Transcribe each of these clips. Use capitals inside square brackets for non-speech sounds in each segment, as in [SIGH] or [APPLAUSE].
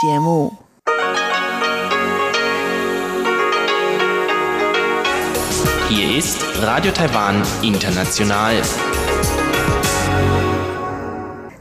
节目。Hier ist Radio Taiwan International.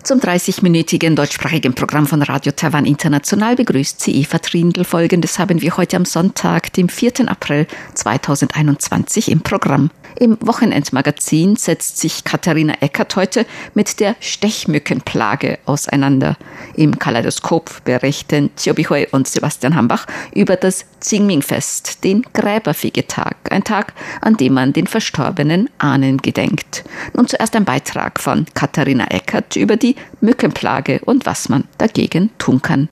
Zum 30-minütigen deutschsprachigen Programm von Radio Taiwan International begrüßt sie Eva Trindl. Folgendes haben wir heute am Sonntag, dem 4. April 2021 im Programm. Im Wochenendmagazin setzt sich Katharina Eckert heute mit der Stechmückenplage auseinander. Im Kaleidoskop berichten Chiobi Hui und Sebastian Hambach über das Qingming-Fest, den Gräberfegetag, ein Tag, an dem man den verstorbenen Ahnen gedenkt. Nun zuerst ein Beitrag von Katharina Eckert über die Mückenplage und was man dagegen tun kann.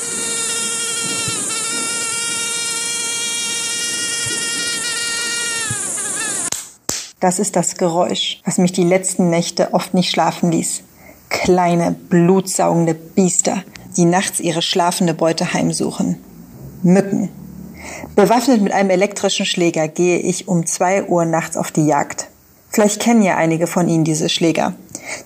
Das ist das Geräusch, was mich die letzten Nächte oft nicht schlafen ließ. Kleine, blutsaugende Biester, die nachts ihre schlafende Beute heimsuchen. Mücken. Bewaffnet mit einem elektrischen Schläger gehe ich um zwei Uhr nachts auf die Jagd. Vielleicht kennen ja einige von Ihnen diese Schläger.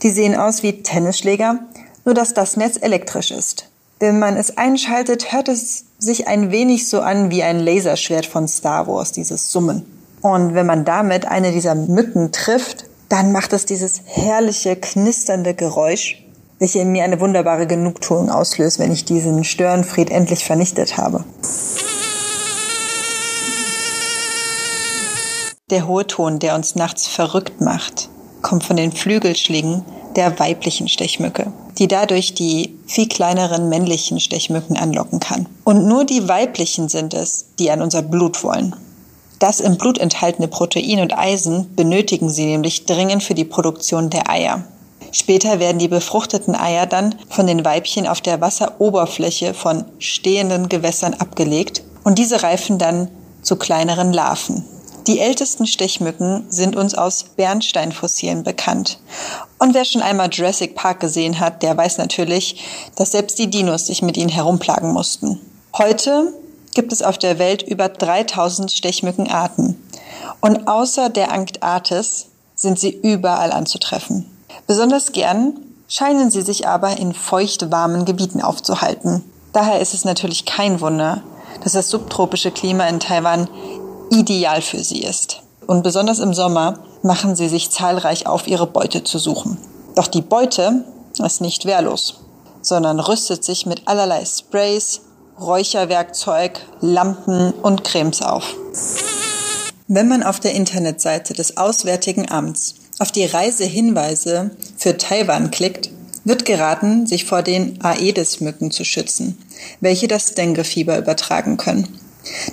Die sehen aus wie Tennisschläger, nur dass das Netz elektrisch ist. Wenn man es einschaltet, hört es sich ein wenig so an wie ein Laserschwert von Star Wars, dieses Summen. Und wenn man damit eine dieser Mücken trifft, dann macht es dieses herrliche, knisternde Geräusch, welche in mir eine wunderbare Genugtuung auslöst, wenn ich diesen Störenfried endlich vernichtet habe. Der hohe Ton, der uns nachts verrückt macht, kommt von den Flügelschlägen der weiblichen Stechmücke, die dadurch die viel kleineren männlichen Stechmücken anlocken kann. Und nur die weiblichen sind es, die an unser Blut wollen. Das im Blut enthaltene Protein und Eisen benötigen sie nämlich dringend für die Produktion der Eier. Später werden die befruchteten Eier dann von den Weibchen auf der Wasseroberfläche von stehenden Gewässern abgelegt und diese reifen dann zu kleineren Larven. Die ältesten Stechmücken sind uns aus Bernsteinfossilien bekannt. Und wer schon einmal Jurassic Park gesehen hat, der weiß natürlich, dass selbst die Dinos sich mit ihnen herumplagen mussten. Heute gibt es auf der Welt über 3000 Stechmückenarten. Und außer der Antarktis sind sie überall anzutreffen. Besonders gern scheinen sie sich aber in feucht-warmen Gebieten aufzuhalten. Daher ist es natürlich kein Wunder, dass das subtropische Klima in Taiwan ideal für sie ist. Und besonders im Sommer machen sie sich zahlreich auf, ihre Beute zu suchen. Doch die Beute ist nicht wehrlos, sondern rüstet sich mit allerlei Sprays, Räucherwerkzeug, Lampen und Cremes auf. Wenn man auf der Internetseite des Auswärtigen Amts auf die Reisehinweise für Taiwan klickt, wird geraten, sich vor den Aedes-Mücken zu schützen, welche das Dengue-Fieber übertragen können.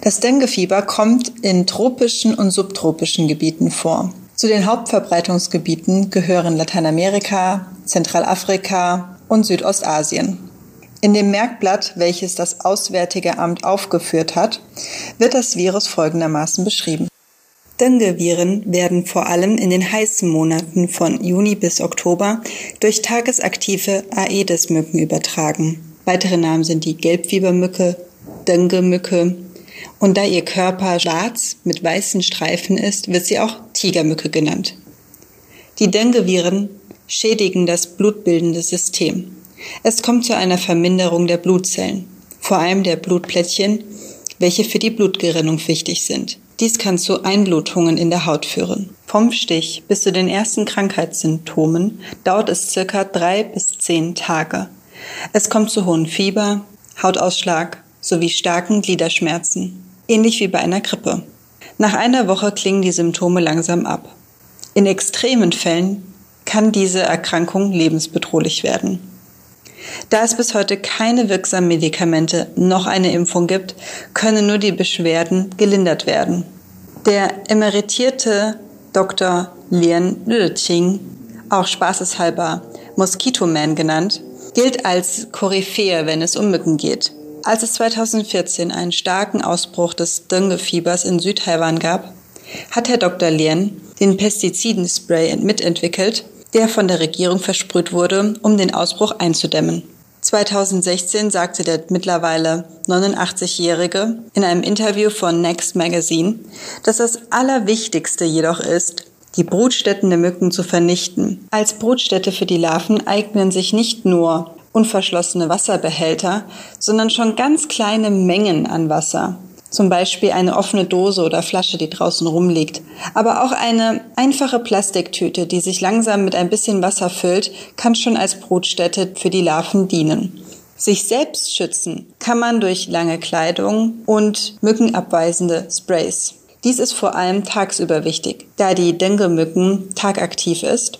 Das Dengue-Fieber kommt in tropischen und subtropischen Gebieten vor. Zu den Hauptverbreitungsgebieten gehören Lateinamerika, Zentralafrika und Südostasien. In dem Merkblatt, welches das Auswärtige Amt aufgeführt hat, wird das Virus folgendermaßen beschrieben. Dengue-Viren werden vor allem in den heißen Monaten von Juni bis Oktober durch tagesaktive Aedes-Mücken übertragen. Weitere Namen sind die Gelbfiebermücke, Dengue-Mücke und da ihr Körper schwarz mit weißen Streifen ist, wird sie auch Tigermücke genannt. Die Dengue-Viren schädigen das blutbildende System. Es kommt zu einer Verminderung der Blutzellen, vor allem der Blutplättchen, welche für die Blutgerinnung wichtig sind. Dies kann zu Einblutungen in der Haut führen. Vom Stich bis zu den ersten Krankheitssymptomen dauert es circa drei bis zehn Tage. Es kommt zu hohem Fieber, Hautausschlag sowie starken Gliederschmerzen, ähnlich wie bei einer Grippe. Nach einer Woche klingen die Symptome langsam ab. In extremen Fällen kann diese Erkrankung lebensbedrohlich werden. Da es bis heute keine wirksamen Medikamente noch eine Impfung gibt, können nur die Beschwerden gelindert werden. Der emeritierte Dr. Lien Lüdeting, auch spaßeshalber Mosquito Man genannt, gilt als Koryphäe, wenn es um Mücken geht. Als es 2014 einen starken Ausbruch des Dengue-Fiebers in Südtaiwan gab, hat Herr Dr. Lien den Pestizidenspray mitentwickelt, der von der Regierung versprüht wurde, um den Ausbruch einzudämmen. 2016 sagte der mittlerweile 89-Jährige in einem Interview von Next Magazine, dass das Allerwichtigste jedoch ist, die Brutstätten der Mücken zu vernichten. Als Brutstätte für die Larven eignen sich nicht nur unverschlossene Wasserbehälter, sondern schon ganz kleine Mengen an Wasser. Zum Beispiel eine offene Dose oder Flasche, die draußen rumliegt. Aber auch eine einfache Plastiktüte, die sich langsam mit ein bisschen Wasser füllt, kann schon als Brutstätte für die Larven dienen. Sich selbst schützen kann man durch lange Kleidung und mückenabweisende Sprays. Dies ist vor allem tagsüber wichtig, da die Dengue-Mücken tagaktiv ist.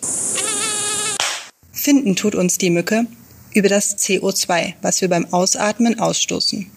Finden tut uns die Mücke über das CO2, was wir beim Ausatmen ausstoßen.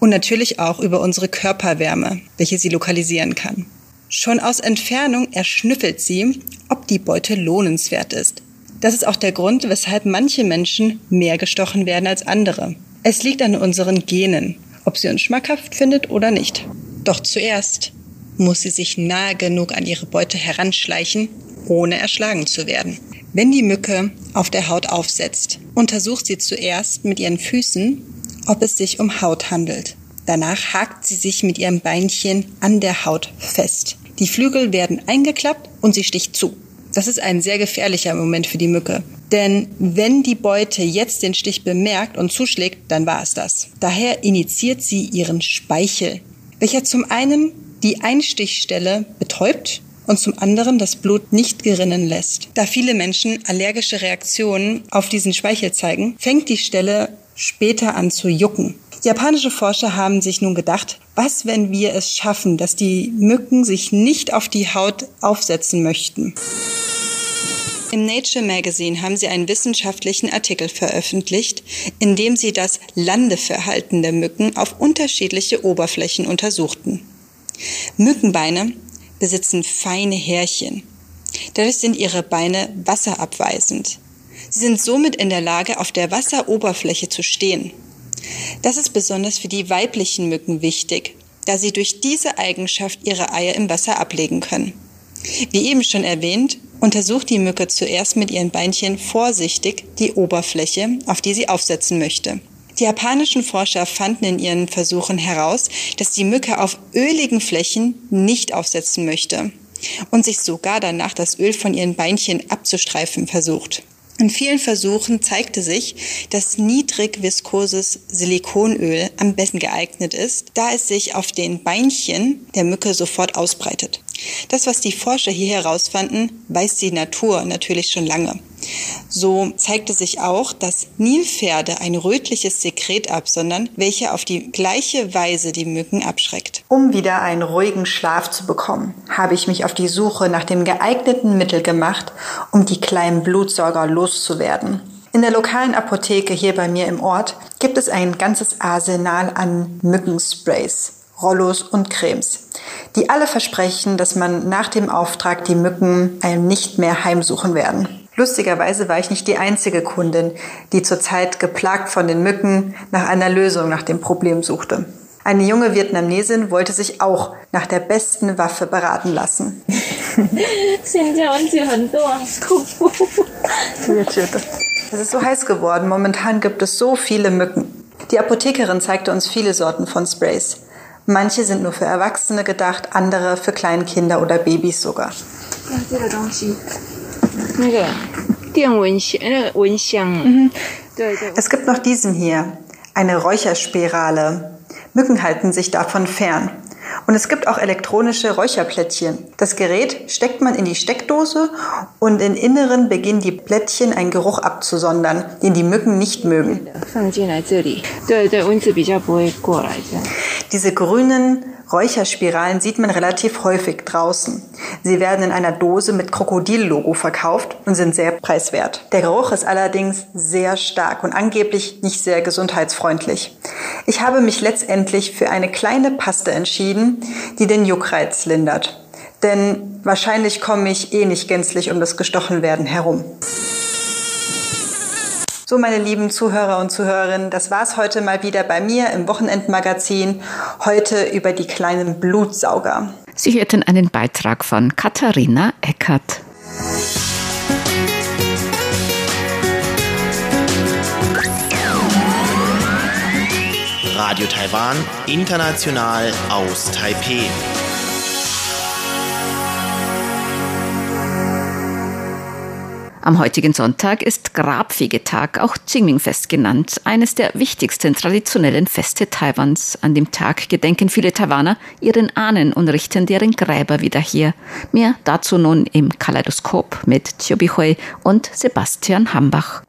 Und natürlich auch über unsere Körperwärme, welche sie lokalisieren kann. Schon aus Entfernung erschnüffelt sie, ob die Beute lohnenswert ist. Das ist auch der Grund, weshalb manche Menschen mehr gestochen werden als andere. Es liegt an unseren Genen, ob sie uns schmackhaft findet oder nicht. Doch zuerst muss sie sich nahe genug an ihre Beute heranschleichen, ohne erschlagen zu werden. Wenn die Mücke auf der Haut aufsetzt, untersucht sie zuerst mit ihren Füßen, ob es sich um Haut handelt. Danach hakt sie sich mit ihrem Beinchen an der Haut fest. Die Flügel werden eingeklappt und sie sticht zu. Das ist ein sehr gefährlicher Moment für die Mücke. Denn wenn die Beute jetzt den Stich bemerkt und zuschlägt, dann war es das. Daher initiiert sie ihren Speichel, welcher zum einen die Einstichstelle betäubt und zum anderen das Blut nicht gerinnen lässt. Da viele Menschen allergische Reaktionen auf diesen Speichel zeigen, fängt die Stelle später an zu jucken. Japanische Forscher haben sich nun gedacht, was, wenn wir es schaffen, dass die Mücken sich nicht auf die Haut aufsetzen möchten? Im Nature Magazine haben sie einen wissenschaftlichen Artikel veröffentlicht, in dem sie das Landeverhalten der Mücken auf unterschiedliche Oberflächen untersuchten. Mückenbeine besitzen feine Härchen. Dadurch sind ihre Beine wasserabweisend. Sie sind somit in der Lage, auf der Wasseroberfläche zu stehen. Das ist besonders für die weiblichen Mücken wichtig, da sie durch diese Eigenschaft ihre Eier im Wasser ablegen können. Wie eben schon erwähnt, untersucht die Mücke zuerst mit ihren Beinchen vorsichtig die Oberfläche, auf die sie aufsetzen möchte. Die japanischen Forscher fanden in ihren Versuchen heraus, dass die Mücke auf öligen Flächen nicht aufsetzen möchte und sich sogar danach das Öl von ihren Beinchen abzustreifen versucht. In vielen Versuchen zeigte sich, dass niedrig viskoses Silikonöl am besten geeignet ist, da es sich auf den Beinchen der Mücke sofort ausbreitet. Das, was die Forscher hier herausfanden, weiß die Natur natürlich schon lange. So zeigte sich auch, dass Nilpferde ein rötliches Sekret absondern, welche auf die gleiche Weise die Mücken abschreckt. Um wieder einen ruhigen Schlaf zu bekommen, habe ich mich auf die Suche nach dem geeigneten Mittel gemacht, um die kleinen Blutsauger loszuwerden. In der lokalen Apotheke hier bei mir im Ort gibt es ein ganzes Arsenal an Mückensprays. Rollos und Cremes, die alle versprechen, dass man nach dem Auftrag die Mücken einem nicht mehr heimsuchen werden. Lustigerweise war ich nicht die einzige Kundin, die zurzeit geplagt von den Mücken nach einer Lösung nach dem Problem suchte. Eine junge Vietnamesin wollte sich auch nach der besten Waffe beraten lassen. [LAUGHS] Es ist so heiß geworden. Momentan gibt es so viele Mücken. Die Apothekerin zeigte uns viele Sorten von Sprays. Manche sind nur für Erwachsene gedacht, andere für Kleinkinder oder Babys sogar. Es gibt noch diesen hier, eine Räucherspirale. Mücken halten sich davon fern. Und es gibt auch elektronische Räucherplättchen. Das Gerät steckt man in die Steckdose und im Inneren beginnen die Plättchen einen Geruch abzusondern, den die Mücken nicht mögen. Diese grünen Räucherspiralen sieht man relativ häufig draußen. Sie werden in einer Dose mit Krokodillogo verkauft und sind sehr preiswert. Der Geruch ist allerdings sehr stark und angeblich nicht sehr gesundheitsfreundlich. Ich habe mich letztendlich für eine kleine Paste entschieden, die den Juckreiz lindert. Denn wahrscheinlich komme ich eh nicht gänzlich um das Gestochenwerden herum. So, meine lieben Zuhörer und Zuhörerinnen, das war's heute mal wieder bei mir im Wochenendmagazin. Heute über die kleinen Blutsauger. Sie hörten einen Beitrag von Katharina Eckert. Radio Taiwan, international aus Taipeh. Am heutigen Sonntag ist Grabfegetag, auch Qingming-Fest genannt, eines der wichtigsten traditionellen Feste Taiwans. An dem Tag gedenken viele Taiwaner ihren Ahnen und richten deren Gräber wieder her. Mehr dazu nun im Kaleidoskop mit Chobi Hui und Sebastian Hambach.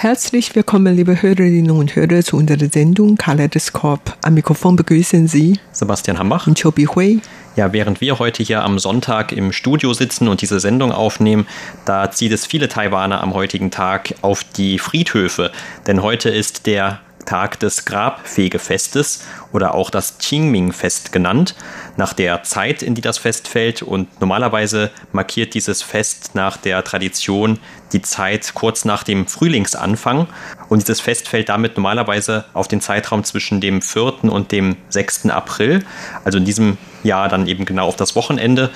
Herzlich willkommen, liebe Hörerinnen und Hörer, zu unserer Sendung Kaleidoskop. Am Mikrofon begrüßen Sie Sebastian Hambach und Chobi Hui. Ja, während wir heute hier am Sonntag im Studio sitzen und diese Sendung aufnehmen, da zieht es viele Taiwaner am heutigen Tag auf die Friedhöfe. Denn heute ist der Tag des Grabfegefestes oder auch das Qingming-Fest genannt, nach der Zeit, in die das Fest fällt. Und normalerweise markiert dieses Fest nach der Tradition die Zeit kurz nach dem Frühlingsanfang. Und dieses Fest fällt damit normalerweise auf den Zeitraum zwischen dem 4. und dem 6. April, also in diesem Jahr dann eben genau auf das Wochenende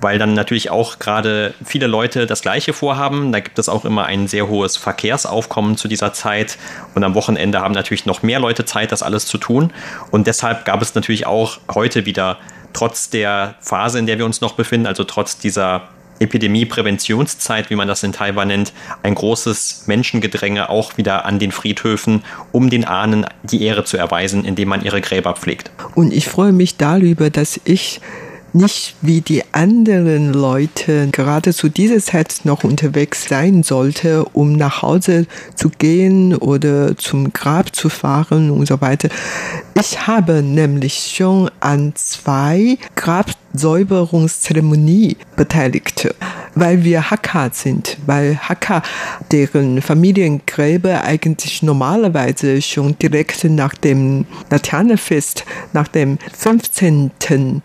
weil dann natürlich auch gerade viele Leute das Gleiche vorhaben. Da gibt es auch immer ein sehr hohes Verkehrsaufkommen zu dieser Zeit und am Wochenende haben natürlich noch mehr Leute Zeit, das alles zu tun. Und deshalb gab es natürlich auch heute wieder, trotz der Phase, in der wir uns noch befinden, also trotz dieser Epidemiepräventionszeit, wie man das in Taiwan nennt, ein großes Menschengedränge auch wieder an den Friedhöfen, um den Ahnen die Ehre zu erweisen, indem man ihre Gräber pflegt. Und ich freue mich darüber, dass ich nicht wie die anderen Leute gerade zu dieser Zeit noch unterwegs sein sollte, um nach Hause zu gehen oder zum Grab zu fahren und so weiter. Ich habe nämlich schon an zwei Grabsäuberungszeremonie beteiligt, weil wir Hakka sind, weil Hakka deren Familiengräber eigentlich normalerweise schon direkt nach dem Laternenfest, nach dem 15.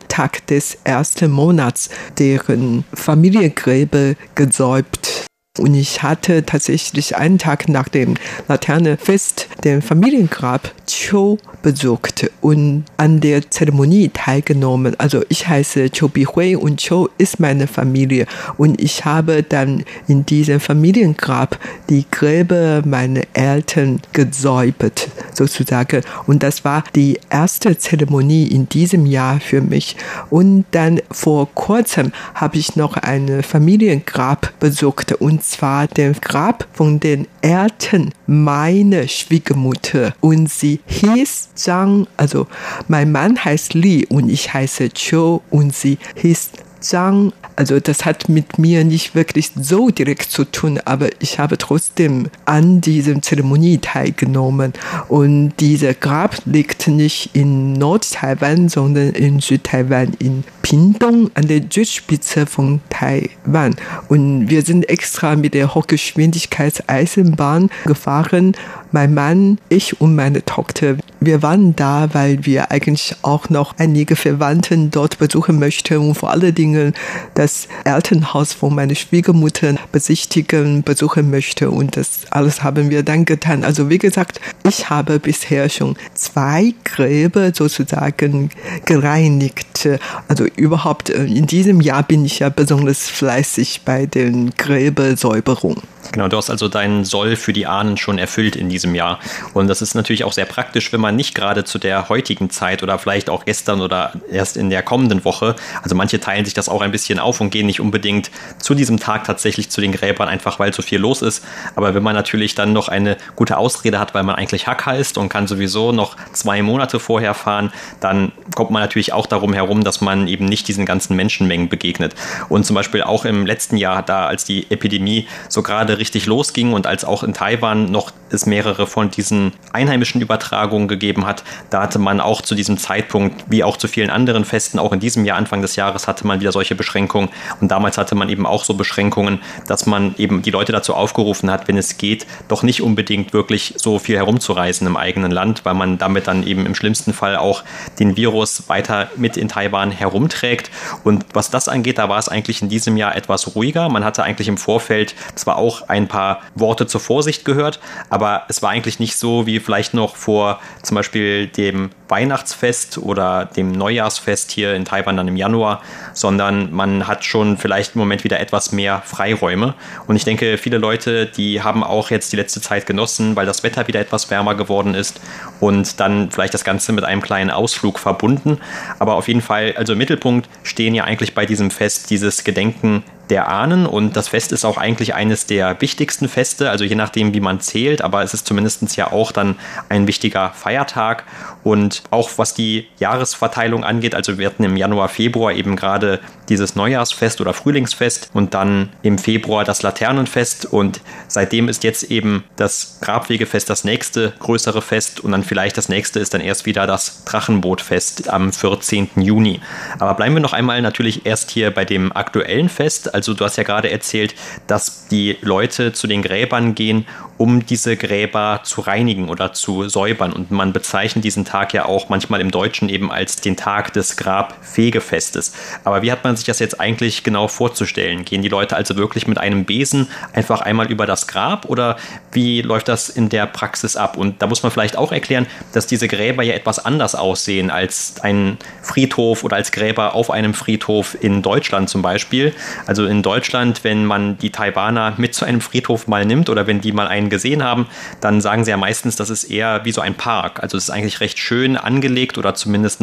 Tag des ersten Monats, deren Familiengräber gesäubt und ich hatte tatsächlich einen Tag nach dem Laternenfest den Familiengrab Cho besucht und an der Zeremonie teilgenommen. Also ich heiße Cho Bihui und Cho ist meine Familie. Und ich habe dann in diesem Familiengrab die Gräber meiner Eltern gesäubert, sozusagen. Und das war die erste Zeremonie in diesem Jahr für mich. Und dann vor kurzem habe ich noch ein Familiengrab besucht und zwar den Grab von den Eltern meiner Schwiegermutter. Und sie hieß Zhang, also mein Mann heißt Li und ich heiße Cho und sie hieß Zhang. Also das hat mit mir nicht wirklich so direkt zu tun, aber ich habe trotzdem an diesem Zeremonie teilgenommen. Und dieser Grab liegt nicht in Nord-Taiwan, sondern in Südtaiwan, in Pingdong an der Südspitze von Taiwan. Und wir sind extra mit der Hochgeschwindigkeitseisenbahn gefahren. Mein Mann, ich und meine Tochter. Wir waren da, weil wir eigentlich auch noch einige Verwandten dort besuchen möchten und vor allen Dingen das Elternhaus von meiner Schwiegermutter besichtigen, besuchen möchte. Und das alles haben wir dann getan. Also wie gesagt, ich habe bisher schon zwei Gräber sozusagen gereinigt. Also überhaupt äh, in diesem Jahr bin ich ja besonders fleißig bei den Gräbersäuberungen. Genau, du hast also deinen Soll für die Ahnen schon erfüllt in diesem Jahr. Und das ist natürlich auch sehr praktisch, wenn man nicht gerade zu der heutigen Zeit oder vielleicht auch gestern oder erst in der kommenden Woche, also manche teilen sich das auch ein bisschen auf und gehen nicht unbedingt zu diesem Tag tatsächlich zu den Gräbern, einfach weil so viel los ist. Aber wenn man natürlich dann noch eine gute Ausrede hat, weil man eigentlich Hacker ist und kann sowieso noch zwei Monate vorher fahren, dann kommt man natürlich auch darum herum, dass man eben nicht diesen ganzen Menschenmengen begegnet. Und zum Beispiel auch im letzten Jahr, da als die Epidemie so gerade richtig losging und als auch in Taiwan noch es mehrere von diesen einheimischen Übertragungen gegeben hat, da hatte man auch zu diesem Zeitpunkt, wie auch zu vielen anderen Festen, auch in diesem Jahr, Anfang des Jahres, hatte man wieder solche Beschränkungen. Und damals hatte man eben auch so Beschränkungen, dass man eben die Leute dazu aufgerufen hat, wenn es geht, doch nicht unbedingt wirklich so viel herumzureisen im eigenen Land, weil man damit dann eben im schlimmsten Fall auch den Virus weiter mit in Taiwan herumträgt. Und was das angeht, da war es eigentlich in diesem Jahr etwas ruhiger. Man hatte eigentlich im Vorfeld zwar auch ein paar Worte zur Vorsicht gehört. Aber es war eigentlich nicht so wie vielleicht noch vor zum Beispiel dem Weihnachtsfest oder dem Neujahrsfest hier in Taiwan dann im Januar, sondern man hat schon vielleicht im Moment wieder etwas mehr Freiräume. Und ich denke, viele Leute, die haben auch jetzt die letzte Zeit genossen, weil das Wetter wieder etwas wärmer geworden ist und dann vielleicht das Ganze mit einem kleinen Ausflug verbunden. Aber auf jeden Fall, also im Mittelpunkt stehen ja eigentlich bei diesem Fest dieses Gedenken der Ahnen und das Fest ist auch eigentlich eines der wichtigsten Feste, also je nachdem, wie man zählt, aber es ist zumindest ja auch dann ein wichtiger Feiertag und auch was die Jahresverteilung angeht, also wir hatten im Januar, Februar eben gerade dieses Neujahrsfest oder Frühlingsfest und dann im Februar das Laternenfest und seitdem ist jetzt eben das Grabwegefest das nächste größere Fest und dann vielleicht das nächste ist dann erst wieder das Drachenbootfest am 14. Juni. Aber bleiben wir noch einmal natürlich erst hier bei dem aktuellen Fest. Also du hast ja gerade erzählt, dass die Leute zu den Gräbern gehen, um diese Gräber zu reinigen oder zu säubern und man bezeichnet diesen Tag ja auch manchmal im Deutschen eben als den Tag des Grabfegefestes. Aber wie hat man sich das jetzt eigentlich genau vorzustellen? Gehen die Leute also wirklich mit einem Besen einfach einmal über das Grab oder wie läuft das in der Praxis ab? Und da muss man vielleicht auch erklären, dass diese Gräber ja etwas anders aussehen als ein Friedhof oder als Gräber auf einem Friedhof in Deutschland zum Beispiel. Also in Deutschland, wenn man die Taiwaner mit zu einem Friedhof mal nimmt oder wenn die mal einen gesehen haben, dann sagen sie ja meistens, das ist eher wie so ein Park. Also es ist eigentlich recht schön angelegt oder zumindest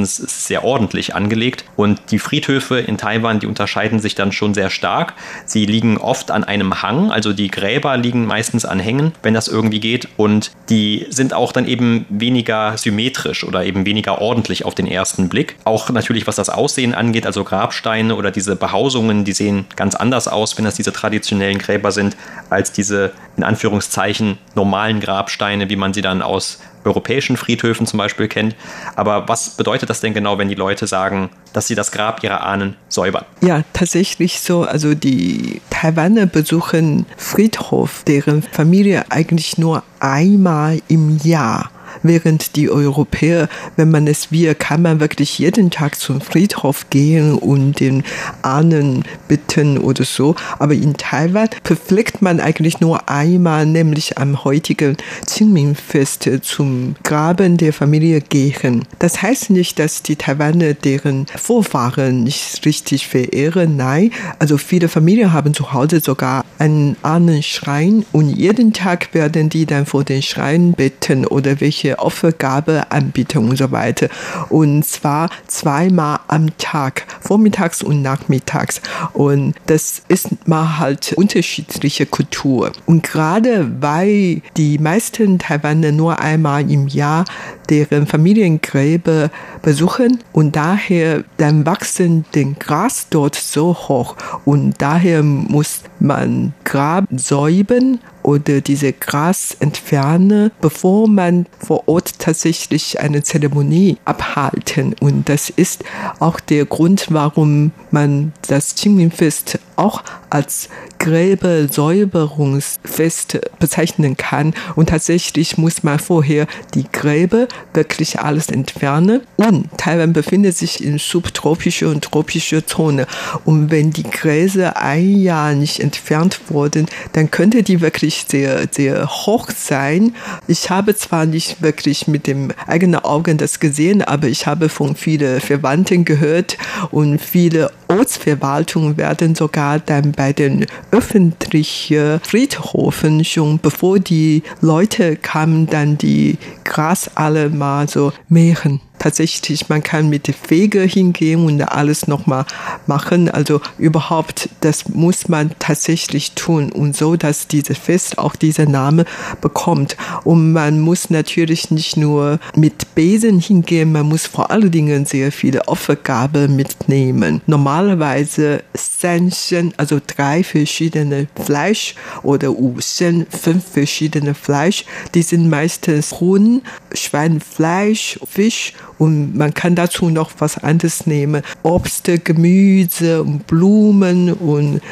sehr ordentlich angelegt. Und die Friedhöfe in Taiwan, die unterscheiden sich dann schon sehr stark. Sie liegen oft an einem Hang, also die Gräber liegen meistens an Hängen, wenn das irgendwie geht. Und die sind auch dann eben weniger symmetrisch oder eben weniger ordentlich auf den ersten Blick. Auch natürlich, was das Aussehen angeht, also Grabsteine oder diese Behausungen, die sehen ganz anders aus, wenn das diese traditionellen Gräber sind, als diese in Anführungszeichen normalen Grabsteine, wie man sie dann aus europäischen Friedhöfen zum Beispiel kennt. Aber was bedeutet das denn genau, wenn die Leute sagen, dass sie das Grab ihrer Ahnen säubern? Ja, tatsächlich so. Also die Taiwaner besuchen Friedhof, deren Familie eigentlich nur einmal im Jahr während die Europäer, wenn man es will, kann man wirklich jeden Tag zum Friedhof gehen und den Ahnen bitten oder so. Aber in Taiwan verpflichtet man eigentlich nur einmal, nämlich am heutigen Qingming-Fest zum Graben der Familie gehen. Das heißt nicht, dass die Taiwaner deren Vorfahren nicht richtig verehren. Nein, also viele Familien haben zu Hause sogar einen Ahnenschrein und jeden Tag werden die dann vor den Schrein bitten oder welche welche Opfergabe anbieten und so weiter. Und zwar zweimal am Tag, vormittags und nachmittags. Und das ist mal halt unterschiedliche Kultur. Und gerade weil die meisten Taiwaner nur einmal im Jahr deren Familiengräber besuchen und daher dann wachsen den Gras dort so hoch und daher muss man Grab säuben oder diese Gras entfernen, bevor man vor Ort tatsächlich eine Zeremonie abhalten. Und das ist auch der Grund, warum man das Qingming-Fest auch als Gräbersäuberungsfest bezeichnen kann. Und tatsächlich muss man vorher die Gräber wirklich alles entfernen. Und Taiwan befindet sich in subtropischer und tropischer Zone. Und wenn die Gräser ein Jahr nicht entfernt wurden, dann könnte die wirklich sehr, sehr hoch sein. Ich habe zwar nicht wirklich mit dem eigenen Augen das gesehen, aber ich habe von vielen Verwandten gehört und viele Ortsverwaltungen werden sogar dann bei den öffentlichen Friedhofen schon, bevor die Leute kamen, dann die Gras alle mal so mähen tatsächlich, man kann mit der Fege hingehen und alles nochmal machen. Also überhaupt, das muss man tatsächlich tun und so, dass dieses Fest auch diesen Namen bekommt. Und man muss natürlich nicht nur mit Besen hingehen, man muss vor allen Dingen sehr viele Opfergabe mitnehmen. Normalerweise Sanchen, also drei verschiedene Fleisch oder Wusen, fünf verschiedene Fleisch, die sind meistens Huhn, Schweinfleisch, Fisch Und man kann dazu noch was anderes nehmen. Obst, Gemüse und Blumen und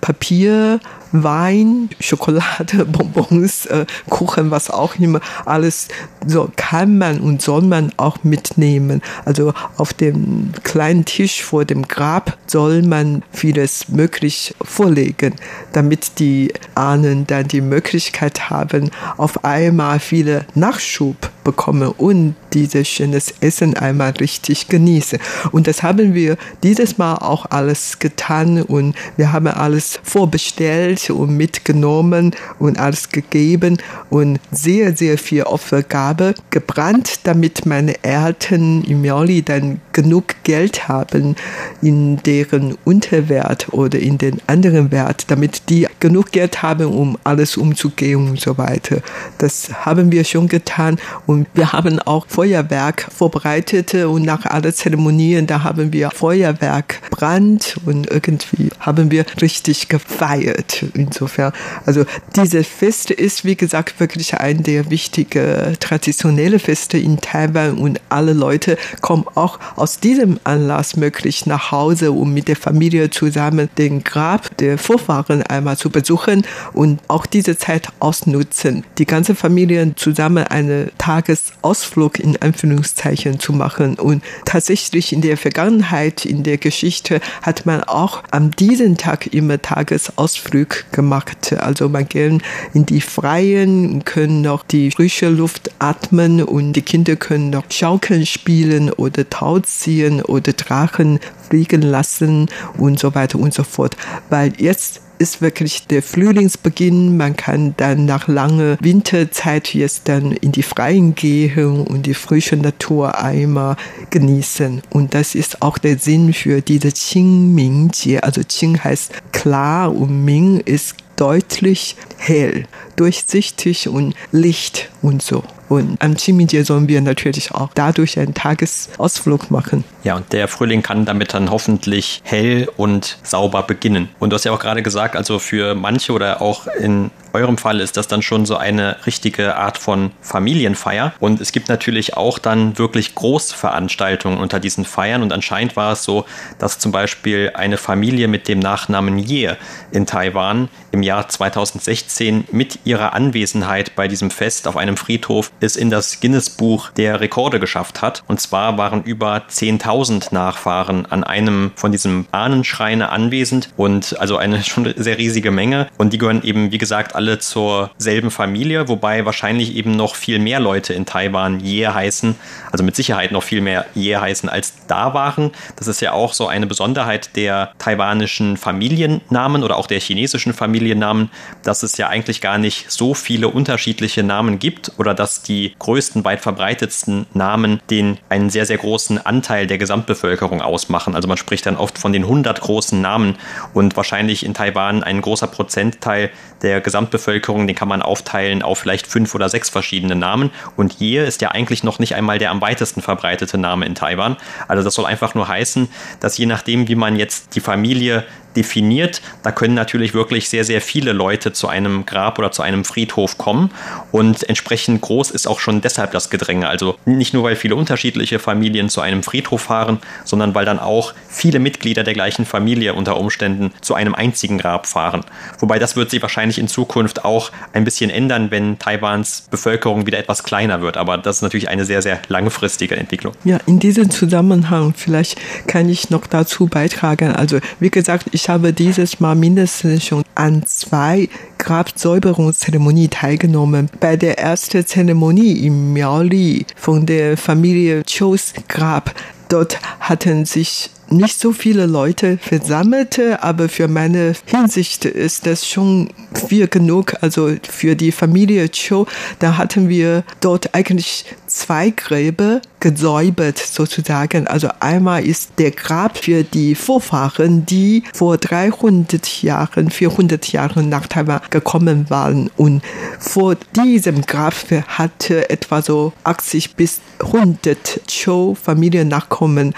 Papier Wein, Schokolade, [LAUGHS] Bonbons, äh, Kuchen, was auch immer, alles so kann man und soll man auch mitnehmen. Also auf dem kleinen Tisch vor dem Grab soll man vieles möglich vorlegen, damit die Ahnen dann die Möglichkeit haben, auf einmal viele Nachschub bekommen und dieses schönes Essen einmal richtig genießen. Und das haben wir dieses Mal auch alles getan und wir haben alles vorbestellt und mitgenommen und alles gegeben und sehr, sehr viel Opfergabe gebrannt, damit meine Eltern im Miauli dann genug Geld haben in deren Unterwert oder in den anderen Wert, damit die genug Geld haben, um alles umzugehen und so weiter. Das haben wir schon getan und wir haben auch Feuerwerk vorbereitet und nach allen Zeremonien, da haben wir Feuerwerk Brand und irgendwie haben wir richtig gefeiert. Insofern, also dieses Fest ist, wie gesagt, wirklich ein der wichtigen traditionellen Feste in Taiwan und alle Leute kommen auch aus diesem Anlass möglich nach Hause, um mit der Familie zusammen den Grab der Vorfahren einmal zu besuchen und auch diese Zeit ausnutzen. Die ganze Familie zusammen eine Tagesausflug in Anführungszeichen zu machen und tatsächlich in der Vergangenheit, in der Geschichte hat man auch an diesem Tag immer Tagesausflug gemacht. Also man geht in die Freien, können noch die frische Luft atmen und die Kinder können noch Schaukeln spielen oder Tauziehen oder Drachen fliegen lassen und so weiter und so fort. Weil jetzt ist wirklich der Frühlingsbeginn. Man kann dann nach langer Winterzeit jetzt dann in die Freien gehen und die frische Natur einmal genießen. Und das ist auch der Sinn für diese Qingmingjie. Also Qing heißt klar und Ming ist deutlich hell, durchsichtig und Licht und so. Und am Chimijie sollen wir natürlich auch dadurch einen Tagesausflug machen. Ja, und der Frühling kann damit dann hoffentlich hell und sauber beginnen. Und du hast ja auch gerade gesagt, also für manche oder auch in eurem Fall ist das dann schon so eine richtige Art von Familienfeier. Und es gibt natürlich auch dann wirklich Großveranstaltungen unter diesen Feiern. Und anscheinend war es so, dass zum Beispiel eine Familie mit dem Nachnamen Ye in Taiwan im Jahr 2016 mit ihrer Anwesenheit bei diesem Fest auf einem Friedhof es in das Guinness-Buch der Rekorde geschafft hat. Und zwar waren über 10.000 Nachfahren an einem von diesem Ahnenschreine anwesend und also eine schon sehr riesige Menge. Und die gehören eben, wie gesagt, alle alle zur selben Familie, wobei wahrscheinlich eben noch viel mehr Leute in Taiwan Ye heißen, also mit Sicherheit noch viel mehr Ye heißen als da waren. Das ist ja auch so eine Besonderheit der taiwanischen Familiennamen oder auch der chinesischen Familiennamen, dass es ja eigentlich gar nicht so viele unterschiedliche Namen gibt oder dass die größten, weit verbreitetsten Namen den einen sehr, sehr großen Anteil der Gesamtbevölkerung ausmachen. Also man spricht dann oft von den 100 großen Namen und wahrscheinlich in Taiwan ein großer Prozentteil der Gesamtbevölkerung Gesamtbevölkerung, den kann man aufteilen auf vielleicht fünf oder sechs verschiedene Namen. Und Ye ist ja eigentlich noch nicht einmal der am weitesten verbreitete Name in Taiwan. Also das soll einfach nur heißen, dass je nachdem, wie man jetzt die Familie definiert. Da können natürlich wirklich sehr, sehr viele Leute zu einem Grab oder zu einem Friedhof kommen und entsprechend groß ist auch schon deshalb das Gedränge. Also nicht nur, weil viele unterschiedliche Familien zu einem Friedhof fahren, sondern weil dann auch viele Mitglieder der gleichen Familie unter Umständen zu einem einzigen Grab fahren. Wobei das wird sich wahrscheinlich in Zukunft auch ein bisschen ändern, wenn Taiwans Bevölkerung wieder etwas kleiner wird. Aber das ist natürlich eine sehr, sehr langfristige Entwicklung. Ja, in diesem Zusammenhang vielleicht kann ich noch dazu beitragen. Also wie gesagt, ich habe dieses Mal mindestens schon an zwei Grabsäuberungszeremonien teilgenommen. Bei der ersten Zeremonie im Miaoli von der Familie Chos Grab, dort hatten sich nicht so viele Leute versammelte, aber für meine Hinsicht ist das schon viel genug. Also für die Familie Cho, da hatten wir dort eigentlich zwei Gräber gesäubert sozusagen. Also einmal ist der Grab für die Vorfahren, die vor 300 Jahren, 400 Jahren nach Taiwan gekommen waren. Und vor diesem Grab hatte etwa so 80 bis 100 Cho Familiennachkommen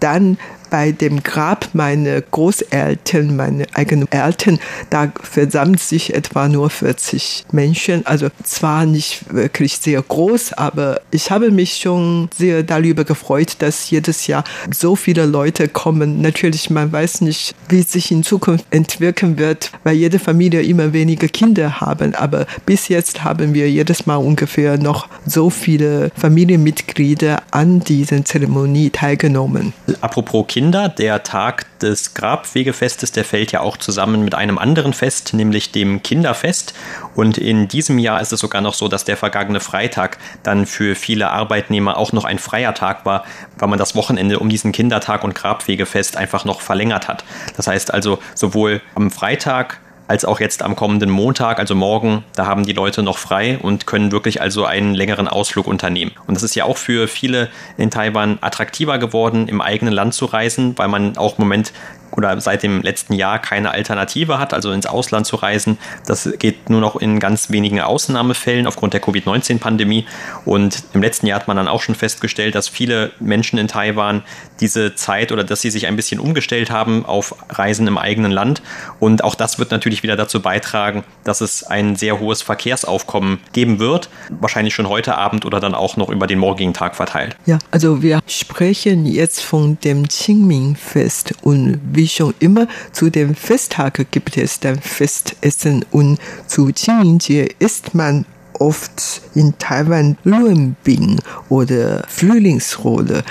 Dann bei dem Grab meiner Großeltern, meine eigenen Eltern, da versammelt sich etwa nur 40 Menschen. Also zwar nicht wirklich sehr groß, aber ich habe mich schon sehr darüber gefreut, dass jedes Jahr so viele Leute kommen. Natürlich, man weiß nicht, wie sich in Zukunft entwickeln wird, weil jede Familie immer weniger Kinder haben. Aber bis jetzt haben wir jedes Mal ungefähr noch so viele Familienmitglieder an diesen Zeremonie teilgenommen. Apropos Kinder, der Tag des Grabwegefestes, der fällt ja auch zusammen mit einem anderen Fest, nämlich dem Kinderfest. Und in diesem Jahr ist es sogar noch so, dass der vergangene Freitag dann für viele Arbeitnehmer auch noch ein freier Tag war, weil man das Wochenende um diesen Kindertag und Grabwegefest einfach noch verlängert hat. Das heißt also, sowohl am Freitag als auch jetzt am kommenden Montag, also morgen, da haben die Leute noch frei und können wirklich also einen längeren Ausflug unternehmen. Und das ist ja auch für viele in Taiwan attraktiver geworden, im eigenen Land zu reisen, weil man auch im Moment oder seit dem letzten Jahr keine Alternative hat, also ins Ausland zu reisen. Das geht nur noch in ganz wenigen Ausnahmefällen aufgrund der Covid-19-Pandemie. Und im letzten Jahr hat man dann auch schon festgestellt, dass viele Menschen in Taiwan diese Zeit oder dass sie sich ein bisschen umgestellt haben auf Reisen im eigenen Land. Und auch das wird natürlich wieder dazu beitragen, dass es ein sehr hohes Verkehrsaufkommen geben wird. Wahrscheinlich schon heute Abend oder dann auch noch über den morgigen Tag verteilt. Ja, also wir sprechen jetzt von dem Qingming-Fest und wie wie schon immer, zu dem Festtag gibt es dann Festessen und zu Qingming-Jie isst man oft in Taiwan Luenbing oder Frühlingsrolle.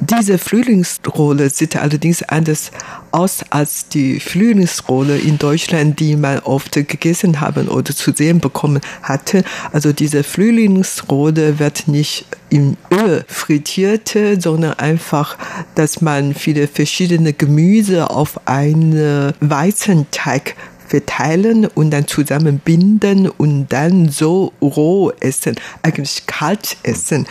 Diese Frühlingsrolle sieht allerdings anders aus als die Frühlingsrolle in Deutschland, die man oft gegessen haben oder zu sehen bekommen hatte. Also diese Frühlingsrolle wird nicht im Öl frittiert, sondern einfach, dass man viele verschiedene Gemüse auf einen Weizenteig verteilen und dann zusammenbinden und dann so roh essen, eigentlich kalt essen.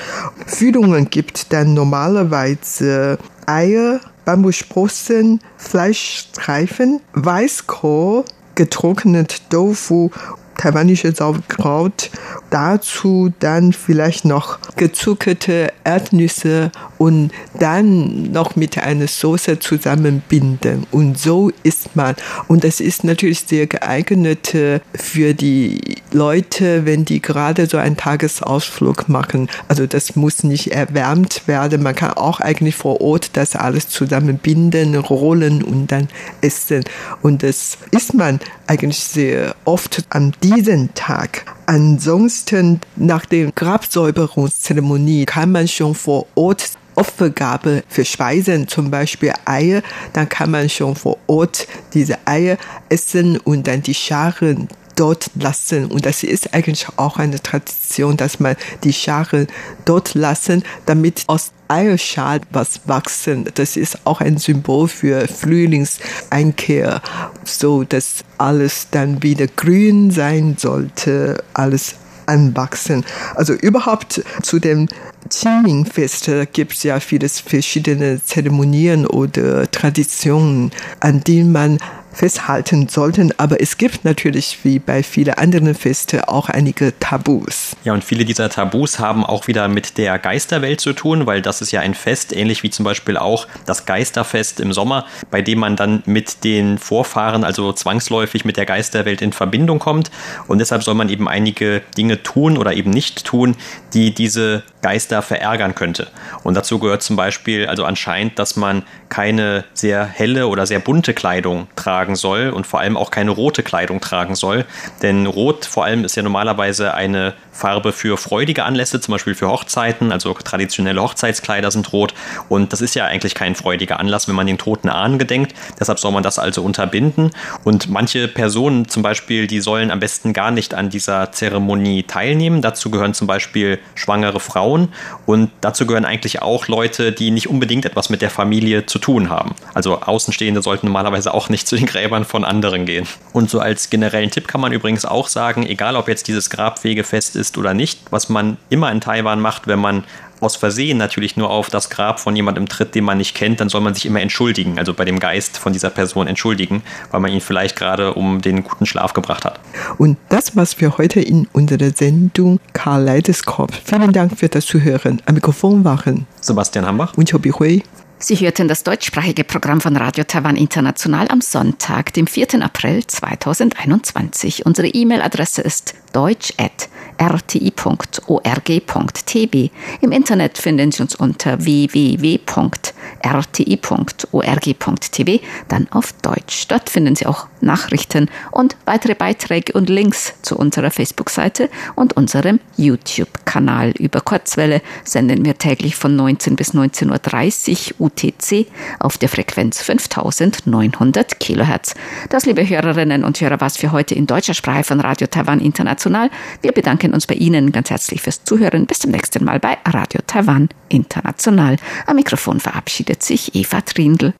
Füllungen gibt dann normalerweise Eier, Bambussprossen, Fleischstreifen, Weißkohl, getrocknet Tofu taiwanische Sauerkraut. Dazu dann vielleicht noch gezuckerte Erdnüsse und dann noch mit einer Soße zusammenbinden. Und so isst man. Und das ist natürlich sehr geeignet für die Leute, wenn die gerade so einen Tagesausflug machen. Also das muss nicht erwärmt werden. Man kann auch eigentlich vor Ort das alles zusammenbinden, rollen und dann essen. Und das isst man eigentlich sehr oft an diesen Tag. Ansonsten nach der Grabsäuberungszeremonie kann man schon vor Ort Opfergabe für Speisen, zum Beispiel Eier, dann kann man schon vor Ort diese Eier essen und dann die Scharen dort lassen. Und das ist eigentlich auch eine Tradition, dass man die Scharen dort lassen, damit aus Eierschal was wachsen. Das ist auch ein Symbol für Frühlingseinkehr, so dass alles dann wieder grün sein sollte, alles anwachsen. Also überhaupt zu dem Qingming-Fest gibt es ja viele verschiedene Zeremonien oder Traditionen, an denen man festhalten sollten. Aber es gibt natürlich, wie bei vielen anderen Festen, auch einige Tabus. Ja, und viele dieser Tabus haben auch wieder mit der Geisterwelt zu tun, weil das ist ja ein Fest, ähnlich wie zum Beispiel auch das Geisterfest im Sommer, bei dem man dann mit den Vorfahren, also zwangsläufig mit der Geisterwelt in Verbindung kommt. Und deshalb soll man eben einige Dinge tun oder eben nicht tun, die diese Geister verärgern könnte. Und dazu gehört zum Beispiel also anscheinend, dass man keine sehr helle oder sehr bunte Kleidung tragen tragen soll und vor allem auch keine rote Kleidung tragen soll. Denn Rot vor allem ist ja normalerweise eine Farbe für freudige Anlässe, zum Beispiel für Hochzeiten. Also traditionelle Hochzeitskleider sind rot. Und das ist ja eigentlich kein freudiger Anlass, wenn man den toten Ahnen gedenkt. Deshalb soll man das also unterbinden. Und manche Personen zum Beispiel, die sollen am besten gar nicht an dieser Zeremonie teilnehmen. Dazu gehören zum Beispiel schwangere Frauen. Und dazu gehören eigentlich auch Leute, die nicht unbedingt etwas mit der Familie zu tun haben. Also Außenstehende sollten normalerweise auch nicht zu den Gräbern von anderen gehen. Und so als generellen Tipp kann man übrigens auch sagen, egal ob jetzt dieses Grabwegefest ist oder nicht, was man immer in Taiwan macht, wenn man aus Versehen natürlich nur auf das Grab von jemandem tritt, den man nicht kennt, dann soll man sich immer entschuldigen, also bei dem Geist von dieser Person entschuldigen, weil man ihn vielleicht gerade um den guten Schlaf gebracht hat. Und das was wir heute in unserer Sendung Karl Leideskopf. Vielen Dank für das Zuhören. Am Mikrofon waren Sebastian Hambach und Chobi Hui. Sie hörten das deutschsprachige Programm von Radio Taiwan International am Sonntag, dem 4. April 2021. Unsere E-Mail-Adresse ist deutsch.rti.org.tv. Im Internet finden Sie uns unter www.rti.org.tv, dann auf Deutsch. Dort finden Sie auch Nachrichten und weitere Beiträge und Links zu unserer Facebook-Seite und unserem YouTube-Kanal. Über Kurzwelle senden wir täglich von 19 bis 19.30 Uhr UTC auf der Frequenz 5900 Kilohertz. Das, liebe Hörerinnen und Hörer, was für heute in deutscher Sprache von Radio Taiwan International. Wir bedanken uns bei Ihnen ganz herzlich fürs Zuhören. Bis zum nächsten Mal bei Radio Taiwan International. Am Mikrofon verabschiedet sich Eva Trindl.